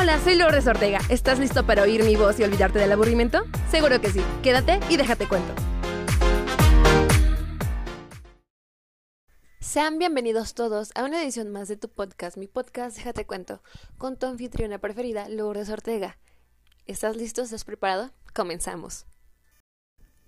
Hola, soy Lourdes Ortega. ¿Estás listo para oír mi voz y olvidarte del aburrimiento? Seguro que sí. Quédate y déjate cuento. Sean bienvenidos todos a una edición más de tu podcast, mi podcast Déjate cuento, con tu anfitriona preferida, Lourdes Ortega. ¿Estás listo? ¿Estás preparado? Comenzamos.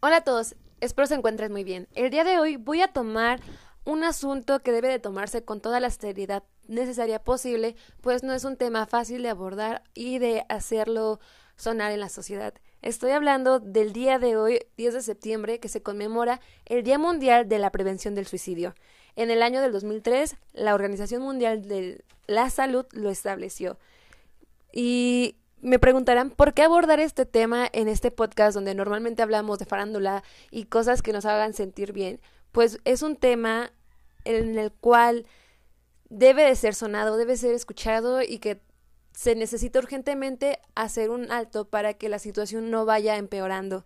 Hola a todos, espero se encuentren muy bien. El día de hoy voy a tomar un asunto que debe de tomarse con toda la seriedad necesaria posible, pues no es un tema fácil de abordar y de hacerlo sonar en la sociedad. Estoy hablando del día de hoy, 10 de septiembre, que se conmemora el Día Mundial de la Prevención del Suicidio. En el año del 2003, la Organización Mundial de la Salud lo estableció. Y me preguntarán por qué abordar este tema en este podcast donde normalmente hablamos de farándula y cosas que nos hagan sentir bien. Pues es un tema en el cual debe de ser sonado, debe ser escuchado y que se necesita urgentemente hacer un alto para que la situación no vaya empeorando.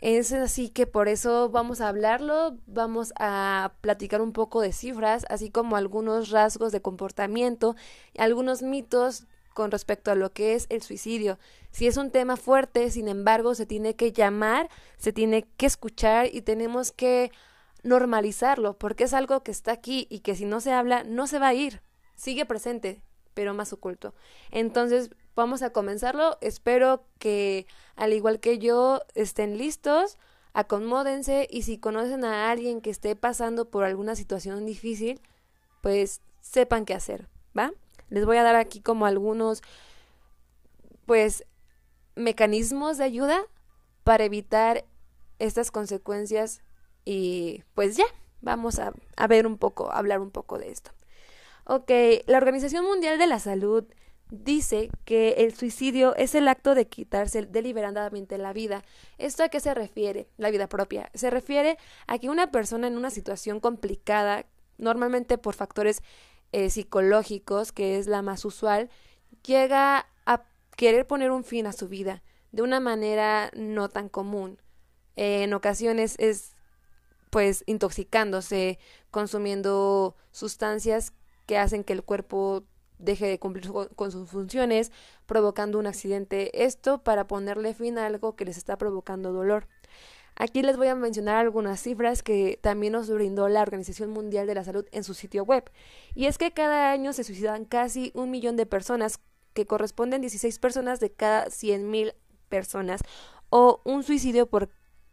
Es así que por eso vamos a hablarlo, vamos a platicar un poco de cifras, así como algunos rasgos de comportamiento, algunos mitos con respecto a lo que es el suicidio. Si es un tema fuerte, sin embargo, se tiene que llamar, se tiene que escuchar y tenemos que normalizarlo, porque es algo que está aquí y que si no se habla, no se va a ir. Sigue presente, pero más oculto. Entonces, vamos a comenzarlo. Espero que, al igual que yo, estén listos, acomódense y si conocen a alguien que esté pasando por alguna situación difícil, pues sepan qué hacer, ¿va? Les voy a dar aquí como algunos, pues, mecanismos de ayuda para evitar estas consecuencias y pues ya, vamos a, ver un poco, a hablar un poco de esto. Ok, la Organización Mundial de la Salud dice que el suicidio es el acto de quitarse deliberadamente la vida. ¿Esto a qué se refiere? La vida propia. Se refiere a que una persona en una situación complicada, normalmente por factores eh, psicológicos, que es la más usual, llega a querer poner un fin a su vida de una manera no tan común. en ocasiones es pues intoxicándose, consumiendo sustancias que hacen que el cuerpo deje de cumplir con sus funciones, provocando un accidente. Esto para ponerle fin a algo que les está provocando dolor. Aquí les voy a mencionar algunas cifras que también nos brindó la Organización Mundial de la Salud en su sitio web. Y es que cada año se suicidan casi un millón de personas, que corresponden 16 personas de cada 100.000 personas, o un suicidio por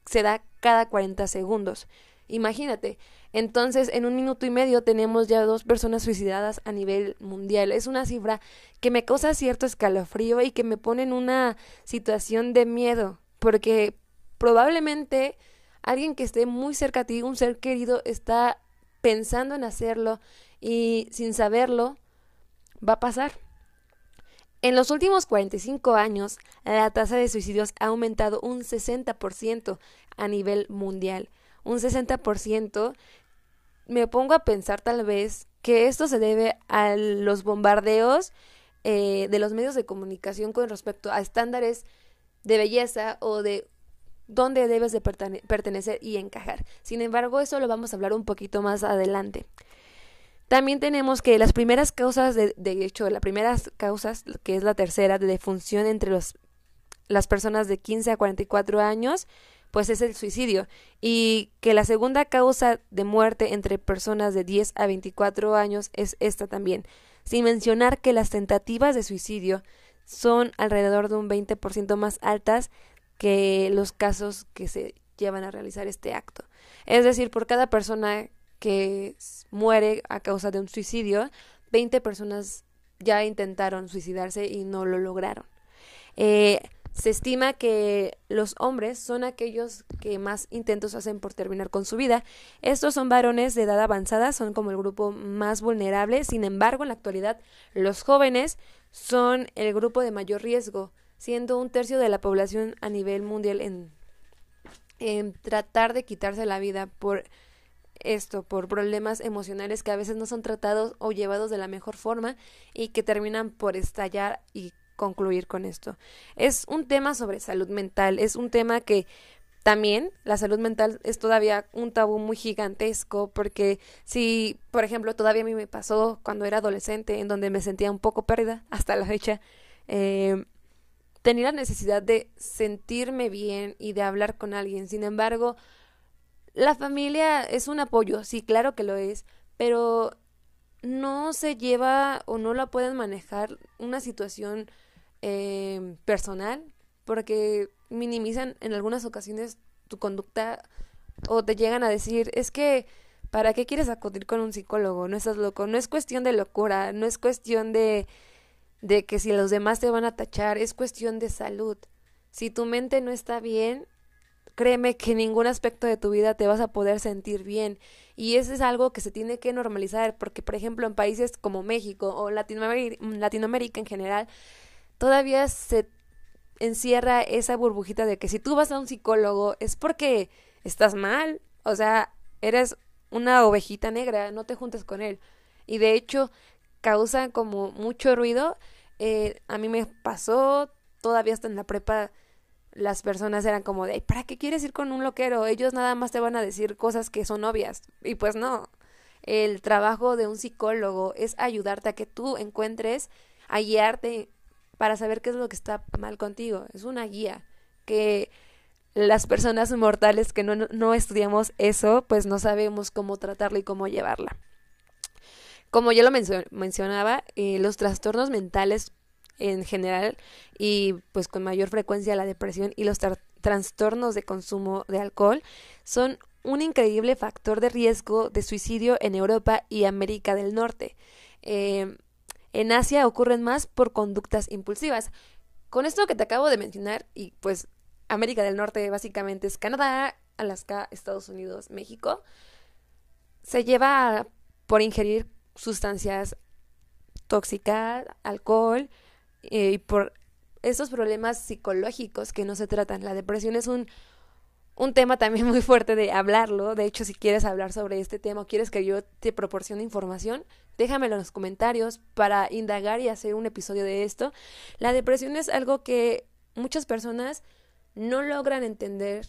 se da cada 40 segundos. Imagínate, entonces en un minuto y medio tenemos ya dos personas suicidadas a nivel mundial. Es una cifra que me causa cierto escalofrío y que me pone en una situación de miedo, porque probablemente alguien que esté muy cerca a ti, un ser querido, está pensando en hacerlo y sin saberlo va a pasar. En los últimos 45 años, la tasa de suicidios ha aumentado un 60% a nivel mundial. Un 60%. Me pongo a pensar tal vez que esto se debe a los bombardeos eh, de los medios de comunicación con respecto a estándares de belleza o de dónde debes de pertenecer y encajar. Sin embargo, eso lo vamos a hablar un poquito más adelante. También tenemos que las primeras causas, de, de hecho, las primeras causas, que es la tercera, de defunción entre los, las personas de 15 a 44 años, pues es el suicidio. Y que la segunda causa de muerte entre personas de 10 a 24 años es esta también. Sin mencionar que las tentativas de suicidio son alrededor de un 20% más altas que los casos que se llevan a realizar este acto. Es decir, por cada persona que muere a causa de un suicidio, 20 personas ya intentaron suicidarse y no lo lograron. Eh, se estima que los hombres son aquellos que más intentos hacen por terminar con su vida. Estos son varones de edad avanzada, son como el grupo más vulnerable. Sin embargo, en la actualidad, los jóvenes son el grupo de mayor riesgo, siendo un tercio de la población a nivel mundial en, en tratar de quitarse la vida por esto por problemas emocionales que a veces no son tratados o llevados de la mejor forma y que terminan por estallar y concluir con esto. Es un tema sobre salud mental, es un tema que también la salud mental es todavía un tabú muy gigantesco porque si, por ejemplo, todavía a mí me pasó cuando era adolescente en donde me sentía un poco perdida hasta la fecha, eh, tenía la necesidad de sentirme bien y de hablar con alguien. Sin embargo, la familia es un apoyo, sí, claro que lo es, pero no se lleva o no la pueden manejar una situación eh, personal porque minimizan en algunas ocasiones tu conducta o te llegan a decir es que ¿para qué quieres acudir con un psicólogo? No estás loco, no es cuestión de locura, no es cuestión de de que si los demás te van a tachar, es cuestión de salud. Si tu mente no está bien, créeme que en ningún aspecto de tu vida te vas a poder sentir bien. Y eso es algo que se tiene que normalizar, porque por ejemplo en países como México o Latinoamérica, Latinoamérica en general, todavía se encierra esa burbujita de que si tú vas a un psicólogo es porque estás mal, o sea, eres una ovejita negra, no te juntes con él. Y de hecho, causa como mucho ruido eh, a mí me pasó, todavía hasta en la prepa, las personas eran como de, ¿para qué quieres ir con un loquero? Ellos nada más te van a decir cosas que son obvias. Y pues no, el trabajo de un psicólogo es ayudarte a que tú encuentres, a guiarte para saber qué es lo que está mal contigo. Es una guía que las personas mortales que no, no estudiamos eso, pues no sabemos cómo tratarla y cómo llevarla. Como ya lo mencionaba, eh, los trastornos mentales en general y pues con mayor frecuencia la depresión y los trastornos de consumo de alcohol son un increíble factor de riesgo de suicidio en Europa y América del Norte. Em, en Asia ocurren más por conductas impulsivas. Con esto que te acabo de mencionar, y pues América del Norte básicamente es Canadá, Alaska, Estados Unidos, México, se lleva por ingerir sustancias tóxicas, alcohol, eh, y por esos problemas psicológicos que no se tratan. La depresión es un, un tema también muy fuerte de hablarlo. De hecho, si quieres hablar sobre este tema o quieres que yo te proporcione información, déjamelo en los comentarios para indagar y hacer un episodio de esto. La depresión es algo que muchas personas no logran entender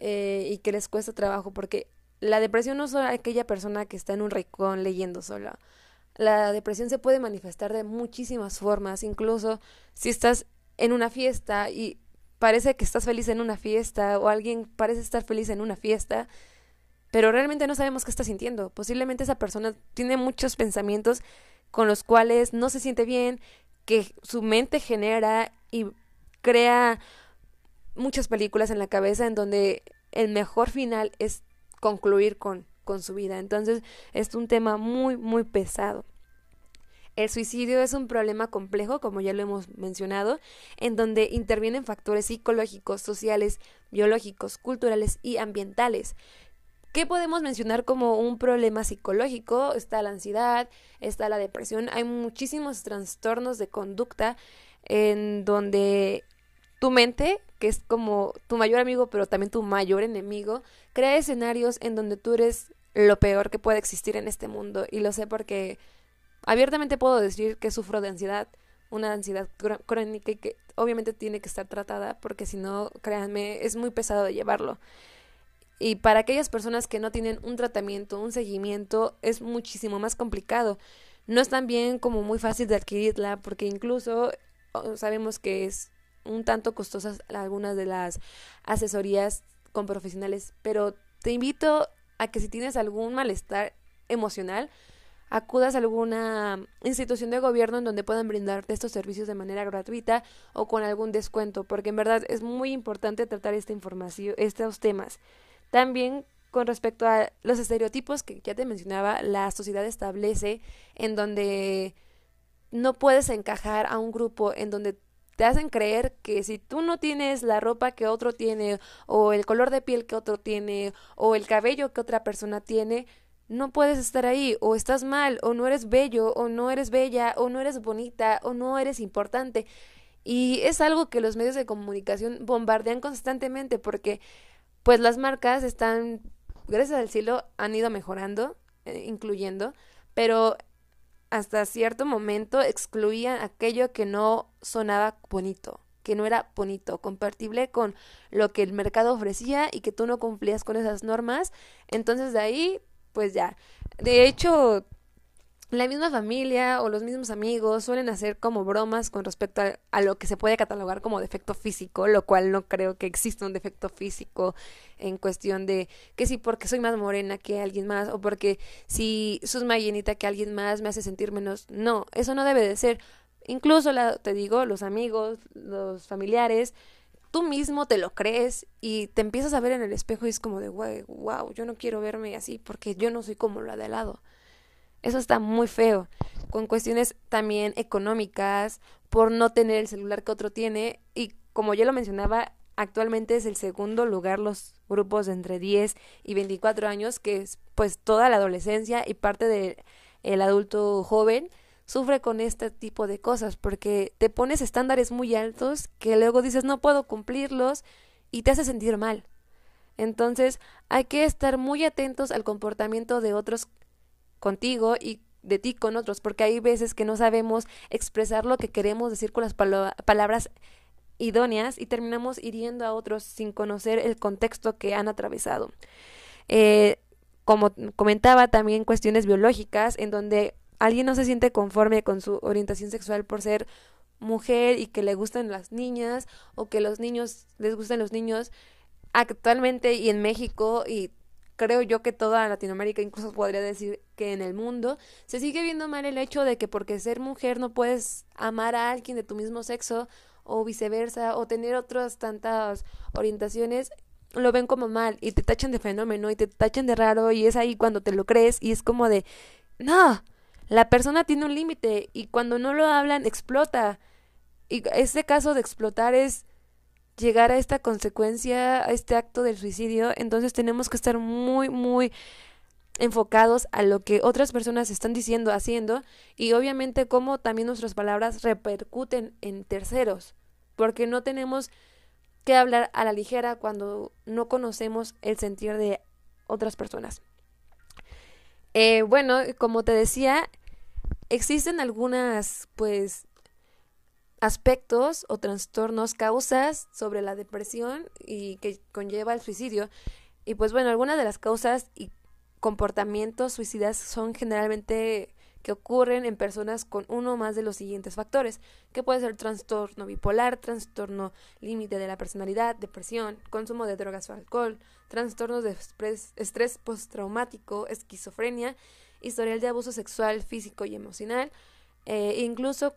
eh, y que les cuesta trabajo porque la depresión no es solo aquella persona que está en un rincón leyendo sola. La depresión se puede manifestar de muchísimas formas, incluso si estás en una fiesta y parece que estás feliz en una fiesta o alguien parece estar feliz en una fiesta, pero realmente no sabemos qué está sintiendo. Posiblemente esa persona tiene muchos pensamientos con los cuales no se siente bien, que su mente genera y crea muchas películas en la cabeza en donde el mejor final es concluir con, con su vida. Entonces es un tema muy, muy pesado. El suicidio es un problema complejo, como ya lo hemos mencionado, en donde intervienen factores psicológicos, sociales, biológicos, culturales y ambientales. ¿Qué podemos mencionar como un problema psicológico? Está la ansiedad, está la depresión, hay muchísimos trastornos de conducta en donde tu mente, que es como tu mayor amigo, pero también tu mayor enemigo, crea escenarios en donde tú eres lo peor que puede existir en este mundo. Y lo sé porque abiertamente puedo decir que sufro de ansiedad, una ansiedad crónica y que obviamente tiene que estar tratada porque si no, créanme, es muy pesado de llevarlo. Y para aquellas personas que no tienen un tratamiento, un seguimiento, es muchísimo más complicado. No es tan bien como muy fácil de adquirirla porque incluso sabemos que es un tanto costosas algunas de las asesorías con profesionales, pero te invito a que si tienes algún malestar emocional, acudas a alguna institución de gobierno en donde puedan brindarte estos servicios de manera gratuita o con algún descuento, porque en verdad es muy importante tratar esta información, estos temas. También con respecto a los estereotipos que ya te mencionaba, la sociedad establece en donde no puedes encajar a un grupo en donde te hacen creer que si tú no tienes la ropa que otro tiene, o el color de piel que otro tiene, o el cabello que otra persona tiene, no puedes estar ahí, o estás mal, o no eres bello, o no eres bella, o no eres bonita, o no eres importante. Y es algo que los medios de comunicación bombardean constantemente porque pues las marcas están, gracias al cielo, han ido mejorando, eh, incluyendo, pero hasta cierto momento excluían aquello que no sonaba bonito, que no era bonito, compatible con lo que el mercado ofrecía y que tú no cumplías con esas normas. Entonces de ahí, pues ya. De hecho, la misma familia o los mismos amigos suelen hacer como bromas con respecto a, lo que se puede catalogar como defecto físico, lo cual no creo que exista un defecto físico en cuestión de que si porque soy más morena que alguien más o porque si sos más llenita que alguien más me hace sentir menos. No, eso no debe de ser. Incluso la, te digo, los amigos, los familiares, tú mismo te lo crees y te empiezas a ver en el espejo y es como de, wow, yo no quiero verme así porque yo no soy como la de al lado. Eso está muy feo. Con cuestiones también económicas, por no tener el celular que otro tiene. Y como ya lo mencionaba, actualmente es el segundo lugar los grupos de entre 10 y 24 años, que es pues toda la adolescencia y parte del adulto joven sufre con este tipo de cosas porque te pones estándares muy altos que luego dices no puedo cumplirlos y te hace sentir mal. Entonces hay que estar muy atentos al comportamiento de otros contigo y de ti con otros, porque hay veces que no sabemos expresar lo que queremos decir con las palabras idóneas y terminamos hiriendo a otros sin conocer el contexto que han atravesado. Eh, como comentaba, también cuestiones biológicas en donde alguien no se siente conforme con su orientación sexual por ser mujer y que le gustan las niñas o que los niños les gustan los niños actualmente y en México y creo yo que toda Latinoamérica, incluso podría decir que en el mundo, se sigue viendo mal el hecho de que porque ser mujer no puedes amar a alguien de tu mismo sexo o viceversa o tener otras tantas orientaciones lo ven como mal y te tachan de fenómeno y te tachan de raro y es ahí cuando te lo crees y es como de no, la persona tiene un límite y cuando no lo hablan explota. Y ese caso de explotar es llegar a esta consecuencia, a este acto del suicidio, entonces tenemos que estar muy, muy enfocados a lo que otras personas están diciendo, haciendo y obviamente cómo también nuestras palabras repercuten en terceros, porque no tenemos que hablar a la ligera cuando no conocemos el sentir de otras personas. Eh, bueno, como te decía, existen algunas pues aspectos o trastornos, causas sobre la depresión y que conlleva el suicidio. Y pues bueno, algunas de las causas y comportamientos suicidas son generalmente que ocurren en personas con uno o más de los siguientes factores, que puede ser trastorno bipolar, trastorno límite de la personalidad, depresión, consumo de drogas o alcohol, trastornos de estrés postraumático, esquizofrenia, historial de abuso sexual, físico y emocional, e incluso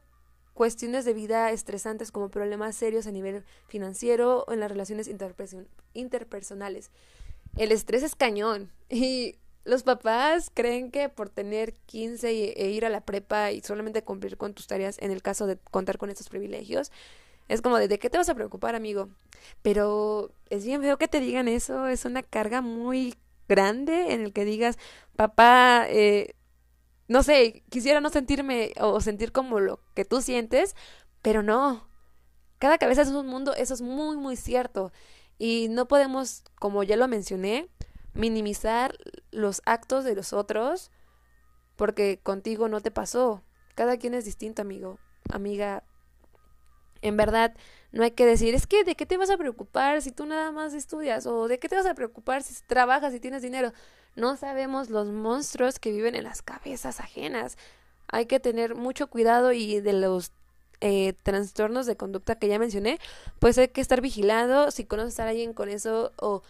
cuestiones de vida estresantes como problemas serios a nivel financiero o en las relaciones interpersonales. El estrés es cañón y los papás creen que por tener 15 e ir a la prepa y solamente cumplir con tus tareas en el caso de contar con estos privilegios, es como de, ¿de qué te vas a preocupar, amigo? Pero es bien feo que te digan eso, es una carga muy grande en el que digas, papá, eh, no sé, quisiera no sentirme o sentir como lo que tú sientes, pero no. Cada cabeza es un mundo, eso es muy, muy cierto. Y no podemos, como ya lo mencioné, minimizar los actos de los otros porque contigo no te pasó. Cada quien es distinto, amigo, amiga. En verdad, no hay que decir, es que de qué te vas a preocupar si tú nada más estudias o de qué te vas a preocupar si trabajas y tienes dinero. No sabemos los monstruos que viven en las cabezas ajenas. Hay que tener mucho cuidado y de los eh, trastornos de conducta que ya mencioné, pues hay que estar vigilado. Si conoces a alguien con eso o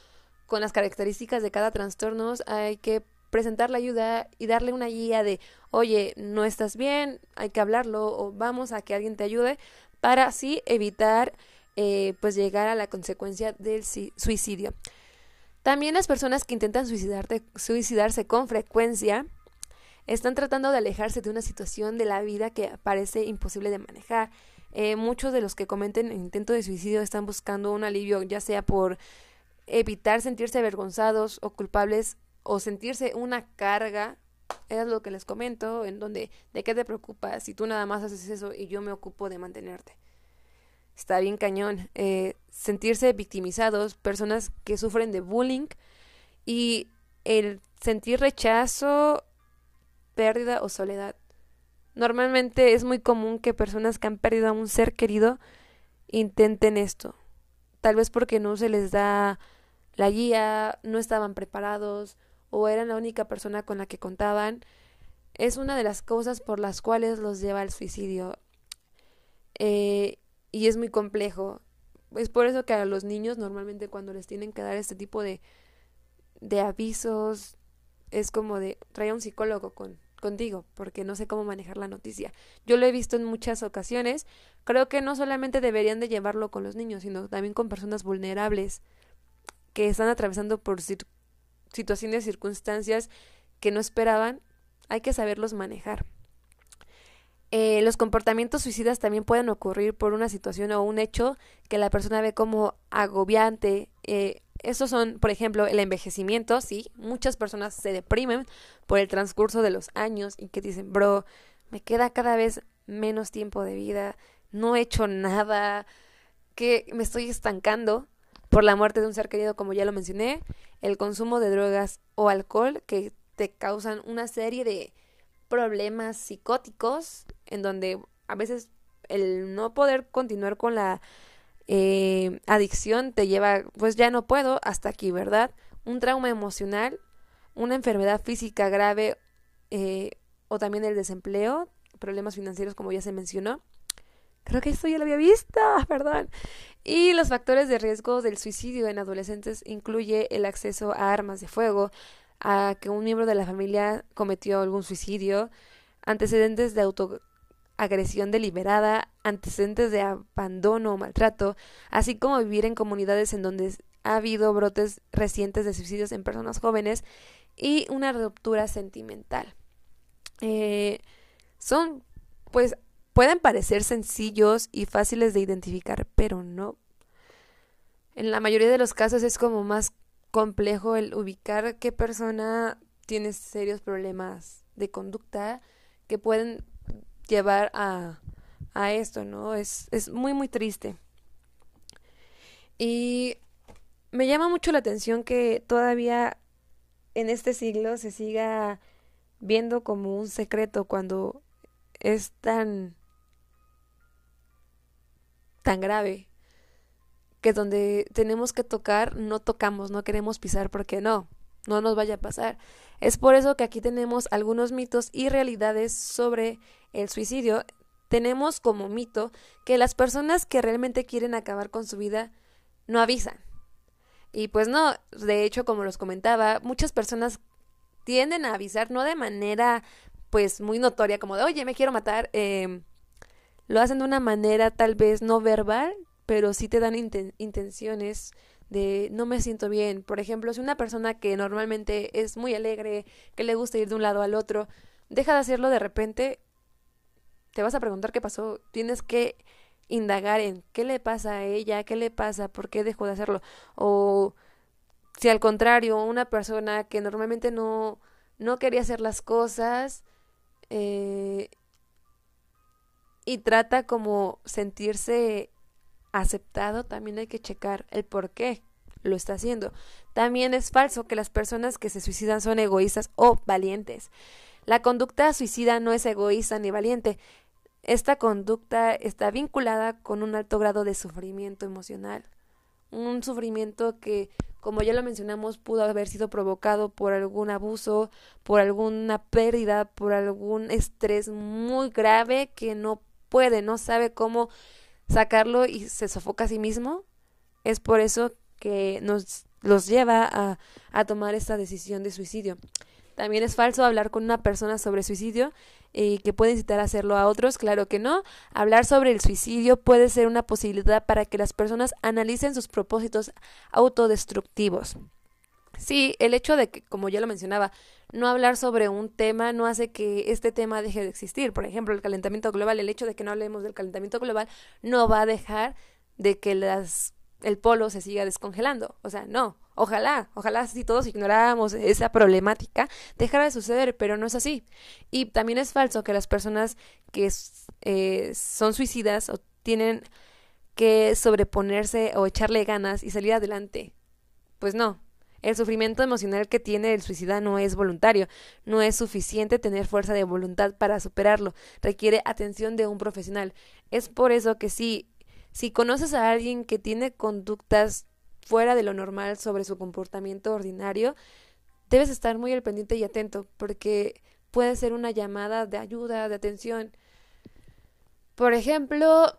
con las características de cada trastorno, hay que presentar la ayuda y darle una guía de, oye, no estás bien, hay que hablarlo o vamos a que alguien te ayude para así evitar eh, pues llegar a la consecuencia del suicidio. También las personas que intentan suicidarse con frecuencia están tratando de alejarse de una situación de la vida que parece imposible de manejar. Eh, muchos de los que cometen intento de suicidio están buscando un alivio, ya sea por evitar sentirse avergonzados o culpables o sentirse una carga. Es lo que les comento, en donde, ¿de qué te preocupas si tú nada más haces eso y yo me ocupo de mantenerte? está bien cañón. Eh, sentirse victimizados, personas que sufren de bullying y el sentir rechazo, pérdida o soledad. Normalmente es muy común que personas que han perdido a un ser querido intenten esto. Tal vez porque no se les da la guía, no estaban preparados o eran la única persona con la que contaban. es una de las causas por las cuales los lleva al suicidio. Eh, y es muy complejo. Es por eso que a los niños normalmente cuando les tienen que dar este tipo de, de avisos, es como de trae a un psicólogo con, contigo, porque no sé cómo manejar la noticia. Yo lo he visto en muchas ocasiones. Creo que no solamente deberían de llevarlo con los niños, sino también con personas vulnerables que están atravesando por situaciones, circunstancias que no esperaban. Hay que saberlos manejar. Eh, los comportamientos suicidas también pueden ocurrir por una situación o un hecho que la persona ve como agobiante. Eh, son, por ejemplo, el envejecimiento, sí, muchas personas se deprimen por el transcurso de los años y que dicen, bro, me queda cada vez menos tiempo de vida, no he hecho nada, que me estoy estancando por la muerte de un ser querido, como ya lo mencioné, el consumo de drogas o alcohol que te causan una serie de problemas psicóticos en donde a veces el no poder continuar con la eh, adicción te lleva, pues ya no puedo, hasta aquí, ¿verdad? Un trauma emocional, una enfermedad física grave eh, o también el desempleo, problemas financieros como ya se mencionó. Creo que esto ya lo había visto, perdón. Y los factores de riesgo del suicidio en adolescentes incluye el acceso a armas de fuego, a que un miembro de la familia cometió algún suicidio, antecedentes de autoagresión deliberada, antecedentes de abandono o maltrato, así como vivir en comunidades en donde ha habido brotes recientes de suicidios en personas jóvenes y una ruptura sentimental. Eh, son, pues, pueden parecer sencillos y fáciles de identificar, pero no. En la mayoría de los casos es como más complejo el ubicar qué persona tiene serios problemas de conducta que pueden llevar a, a esto, ¿no? Es, es muy, muy triste. Y me llama mucho la atención que todavía en este siglo se siga viendo como un secreto cuando es tan tan grave que donde tenemos que tocar no tocamos, no queremos pisar porque no, no nos vaya a pasar. Es por eso que aquí tenemos algunos mitos y realidades sobre el suicidio. Tenemos como mito que las personas que realmente quieren acabar con su vida no avisan. Y pues no, de hecho, como los comentaba, muchas personas tienden a avisar no de manera pues muy notoria como de oye me quiero matar eh, lo hacen de una manera tal vez no verbal pero sí te dan intenciones de no me siento bien. Por ejemplo, si una persona que normalmente es muy alegre, que le gusta ir de un lado al otro, deja de hacerlo de repente, te vas a preguntar qué pasó. Tienes que indagar en qué le pasa a ella, qué le pasa, por qué dejó de hacerlo. O si al contrario, una persona que normalmente no, no quería hacer las cosas eh, y trata como sentirse aceptado, también hay que checar el por qué lo está haciendo. También es falso que las personas que se suicidan son egoístas o valientes. La conducta suicida no es egoísta ni valiente. Esta conducta está vinculada con un alto grado de sufrimiento emocional. Un sufrimiento que, como ya lo mencionamos, pudo haber sido provocado por algún abuso, por alguna pérdida, por algún estrés muy grave que no puede, no sabe cómo sacarlo y se sofoca a sí mismo. Es por eso que nos los lleva a, a tomar esta decisión de suicidio. También es falso hablar con una persona sobre suicidio y que puede incitar a hacerlo a otros, claro que no. Hablar sobre el suicidio puede ser una posibilidad para que las personas analicen sus propósitos autodestructivos. Sí, el hecho de que, como ya lo mencionaba, no hablar sobre un tema no hace que este tema deje de existir. Por ejemplo, el calentamiento global, el hecho de que no hablemos del calentamiento global no va a dejar de que las, el polo se siga descongelando. O sea, no. Ojalá, ojalá si todos ignoráramos esa problemática, dejara de suceder, pero no es así. Y también es falso que las personas que eh, son suicidas o tienen que sobreponerse o echarle ganas y salir adelante. Pues no, el sufrimiento emocional que tiene el suicida no es voluntario, no es suficiente tener fuerza de voluntad para superarlo, requiere atención de un profesional. Es por eso que si, si conoces a alguien que tiene conductas fuera de lo normal sobre su comportamiento ordinario, debes estar muy al pendiente y atento, porque puede ser una llamada de ayuda, de atención. Por ejemplo,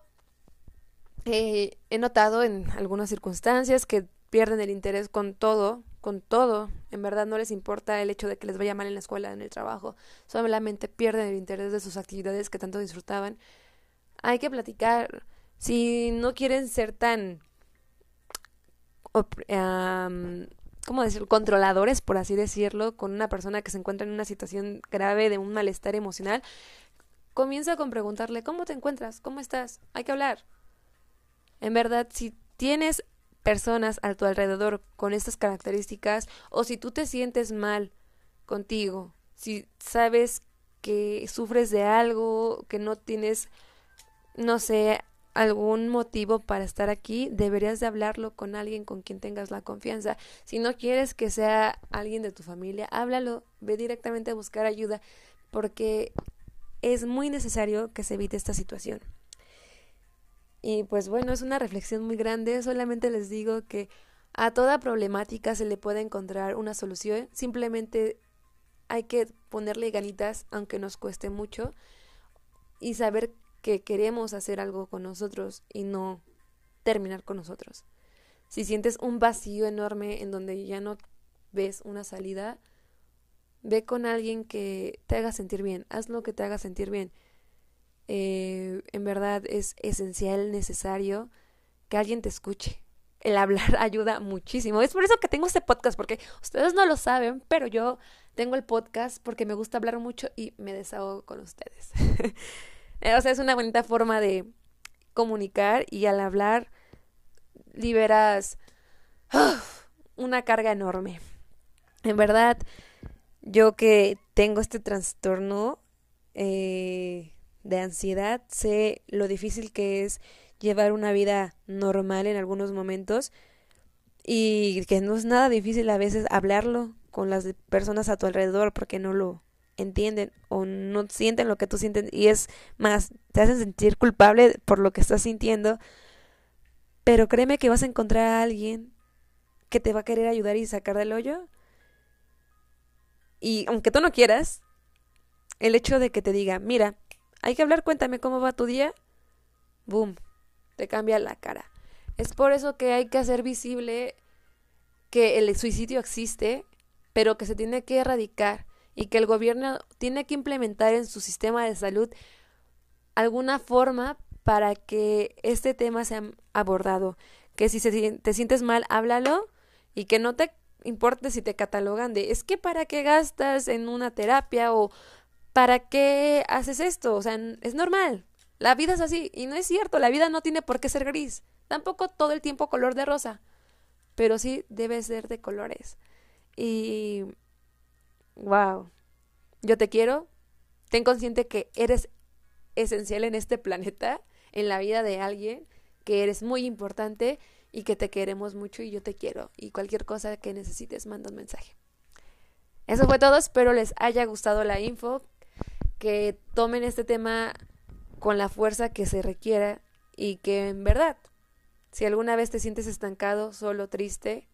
eh, he notado en algunas circunstancias que pierden el interés con todo, con todo. En verdad no les importa el hecho de que les vaya mal en la escuela, en el trabajo. Solamente pierden el interés de sus actividades que tanto disfrutaban. Hay que platicar. Si no quieren ser tan ¿cómo decirlo? controladores, por así decirlo, con una persona que se encuentra en una situación grave de un malestar emocional, comienza con preguntarle, ¿cómo te encuentras? ¿Cómo estás? Hay que hablar. En verdad, si tienes personas a tu alrededor con estas características, o si tú te sientes mal contigo, si sabes que sufres de algo, que no tienes, no sé, algún motivo para estar aquí, deberías de hablarlo con alguien con quien tengas la confianza. Si no quieres que sea alguien de tu familia, háblalo, ve directamente a buscar ayuda, porque es muy necesario que se evite esta situación. Y pues bueno, es una reflexión muy grande, solamente les digo que a toda problemática se le puede encontrar una solución, simplemente hay que ponerle ganitas aunque nos cueste mucho y saber que queremos hacer algo con nosotros y no terminar con nosotros. Si sientes un vacío enorme en donde ya no ves una salida, ve con alguien que te haga sentir bien, haz lo que te haga sentir bien. Eh, en verdad es esencial, necesario que alguien te escuche. El hablar ayuda muchísimo. Es por eso que tengo este podcast, porque ustedes no lo saben, pero yo tengo el podcast porque me gusta hablar mucho y me desahogo con ustedes. Eh, o sea, es una bonita forma de comunicar y al hablar liberas una carga enorme. En verdad, yo que tengo este trastorno eh, de ansiedad, sé lo difícil que es llevar una vida normal en algunos momentos y que no es nada difícil a veces hablarlo con las personas a tu alrededor porque no lo entienden o no sienten lo que tú sientes y es más, te hacen sentir culpable por lo que estás sintiendo, pero créeme que vas a encontrar a alguien que te va a querer ayudar y sacar del hoyo. Y aunque tú no quieras, el hecho de que te diga, mira, hay que hablar, cuéntame cómo va tu día, boom, te cambia la cara. Es por eso que hay que hacer visible que el suicidio existe, pero que se tiene que erradicar y que el gobierno tiene que implementar en su sistema de salud alguna forma para que este tema sea abordado. Que si te sientes mal, háblalo y que no te importe si te catalogan de es que para qué gastas en una terapia o para qué haces esto. O sea, es normal. La vida es así y no es cierto. La vida no tiene por qué ser gris. Tampoco todo el tiempo color de rosa. Pero sí debe ser de colores. Y wow, yo te quiero, ten consciente que eres esencial en este planeta, en la vida de alguien, que eres muy importante y que te queremos mucho y yo te quiero. Y cualquier cosa que necesites, manda un mensaje. Eso fue todo, espero les haya gustado la info, que tomen este tema con la fuerza que se requiera y que en verdad, si alguna vez te sientes estancado, solo, triste,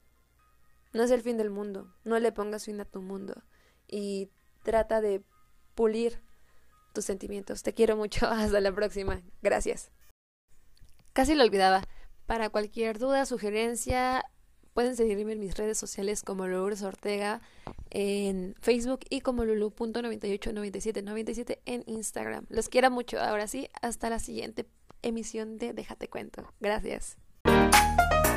no es el fin del mundo, no le pongas fin a tu mundo y trata de pulir tus sentimientos. Te quiero mucho. Hasta la próxima. Gracias. Casi lo olvidaba. Para cualquier duda, sugerencia, pueden seguirme en mis redes sociales como Lourdes Ortega en Facebook y como lulu.989797 en Instagram. Los quiero mucho. Ahora sí, hasta la siguiente emisión de Déjate Cuento. Gracias.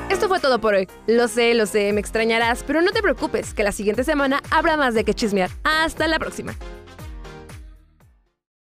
Esto fue todo por hoy. Lo sé, lo sé, me extrañarás, pero no te preocupes, que la siguiente semana habrá más de que chismear. Hasta la próxima.